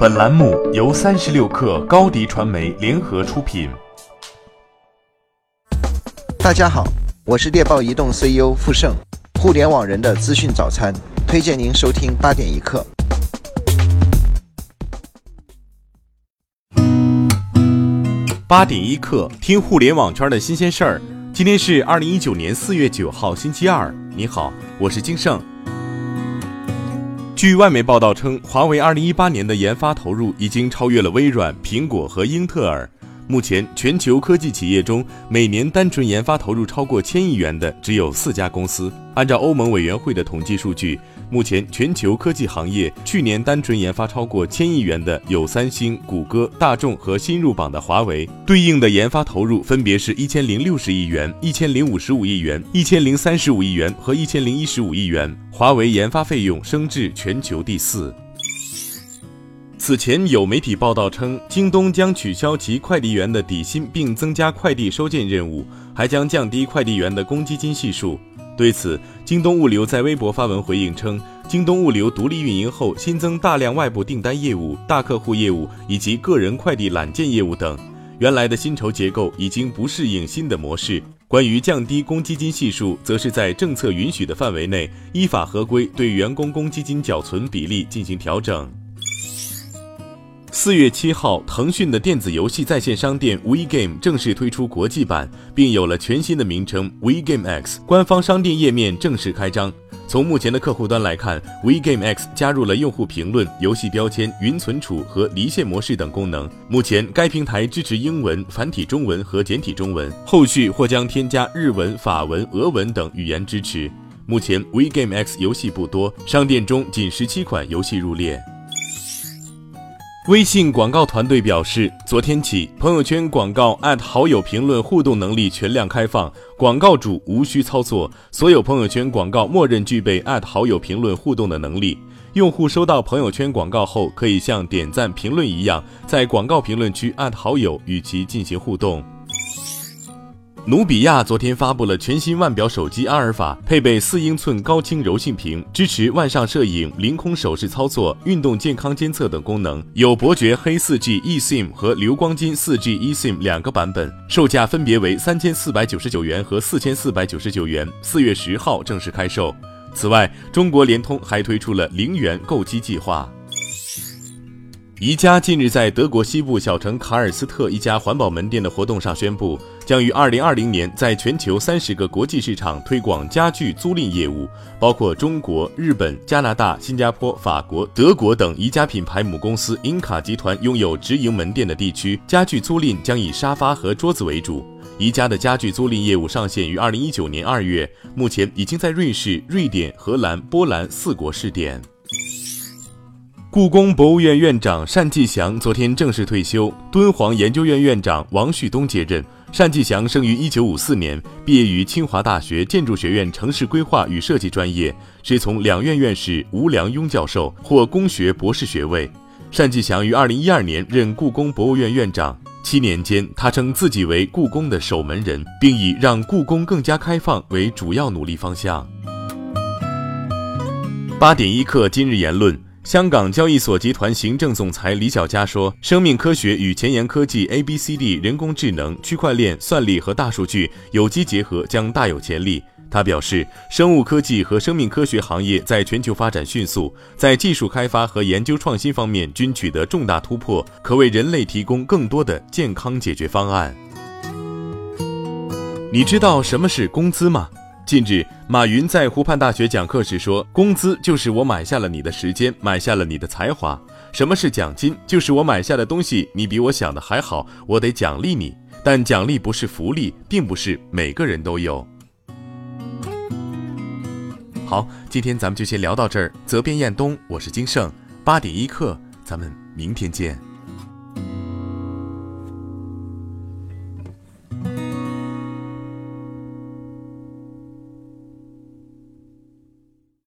本栏目由三十六氪高低传媒联合出品。大家好，我是猎豹移动 CEO 傅盛，互联网人的资讯早餐，推荐您收听八点一刻。八点一刻，听互联网圈的新鲜事儿。今天是二零一九年四月九号，星期二。你好，我是金盛。据外媒报道称，华为2018年的研发投入已经超越了微软、苹果和英特尔。目前，全球科技企业中每年单纯研发投入超过千亿元的只有四家公司。按照欧盟委员会的统计数据。目前，全球科技行业去年单纯研发超过千亿元的有三星、谷歌、大众和新入榜的华为，对应的研发投入分别是一千零六十亿元、一千零五十五亿元、一千零三十五亿元和一千零一十五亿元。华为研发费用升至全球第四。此前有媒体报道称，京东将取消其快递员的底薪，并增加快递收件任务，还将降低快递员的公积金系数。对此，京东物流在微博发文回应称，京东物流独立运营后，新增大量外部订单业务、大客户业务以及个人快递揽件业务等，原来的薪酬结构已经不适应新的模式。关于降低公积金系数，则是在政策允许的范围内，依法合规对员工公积金缴存比例进行调整。四月七号，腾讯的电子游戏在线商店 WeGame 正式推出国际版，并有了全新的名称 WeGame X。官方商店页面正式开张。从目前的客户端来看，WeGame X 加入了用户评论、游戏标签、云存储和离线模式等功能。目前，该平台支持英文、繁体中文和简体中文，后续或将添加日文、法文、俄文等语言支持。目前，WeGame X 游戏不多，商店中仅十七款游戏入列。微信广告团队表示，昨天起，朋友圈广告好友评论互动能力全量开放，广告主无需操作，所有朋友圈广告默认具备好友评论互动的能力。用户收到朋友圈广告后，可以像点赞评论一样，在广告评论区好友，与其进行互动。努比亚昨天发布了全新腕表手机阿尔法，配备四英寸高清柔性屏，支持万上摄影、凌空手势操作、运动健康监测等功能，有伯爵黑 4G eSIM 和流光金 4G eSIM 两个版本，售价分别为三千四百九十九元和四千四百九十九元。四月十号正式开售。此外，中国联通还推出了零元购机计划。宜家近日在德国西部小城卡尔斯特一家环保门店的活动上宣布，将于二零二零年在全球三十个国际市场推广家具租赁业务，包括中国、日本、加拿大、新加坡、法国、德国等宜家品牌母公司英卡集团拥有直营门店的地区，家具租赁将以沙发和桌子为主。宜家的家具租赁业务上线于二零一九年二月，目前已经在瑞士、瑞典、荷兰、波兰四国试点。故宫博物院院长单霁翔昨天正式退休，敦煌研究院院长王旭东接任。单霁翔生于一九五四年，毕业于清华大学建筑学院城市规划与设计专业，师从两院院士吴良镛教授，获工学博士学位。单霁翔于二零一二年任故宫博物院院长，七年间，他称自己为故宫的守门人，并以让故宫更加开放为主要努力方向。八点一刻，今日言论。香港交易所集团行政总裁李小加说：“生命科学与前沿科技、A、B、C、D、人工智能、区块链、算力和大数据有机结合将大有潜力。”他表示，生物科技和生命科学行业在全球发展迅速，在技术开发和研究创新方面均取得重大突破，可为人类提供更多的健康解决方案。你知道什么是工资吗？近日，马云在湖畔大学讲课时说：“工资就是我买下了你的时间，买下了你的才华。什么是奖金？就是我买下的东西，你比我想的还好，我得奖励你。但奖励不是福利，并不是每个人都有。”好，今天咱们就先聊到这儿。责编：彦东，我是金盛，八点一刻，咱们明天见。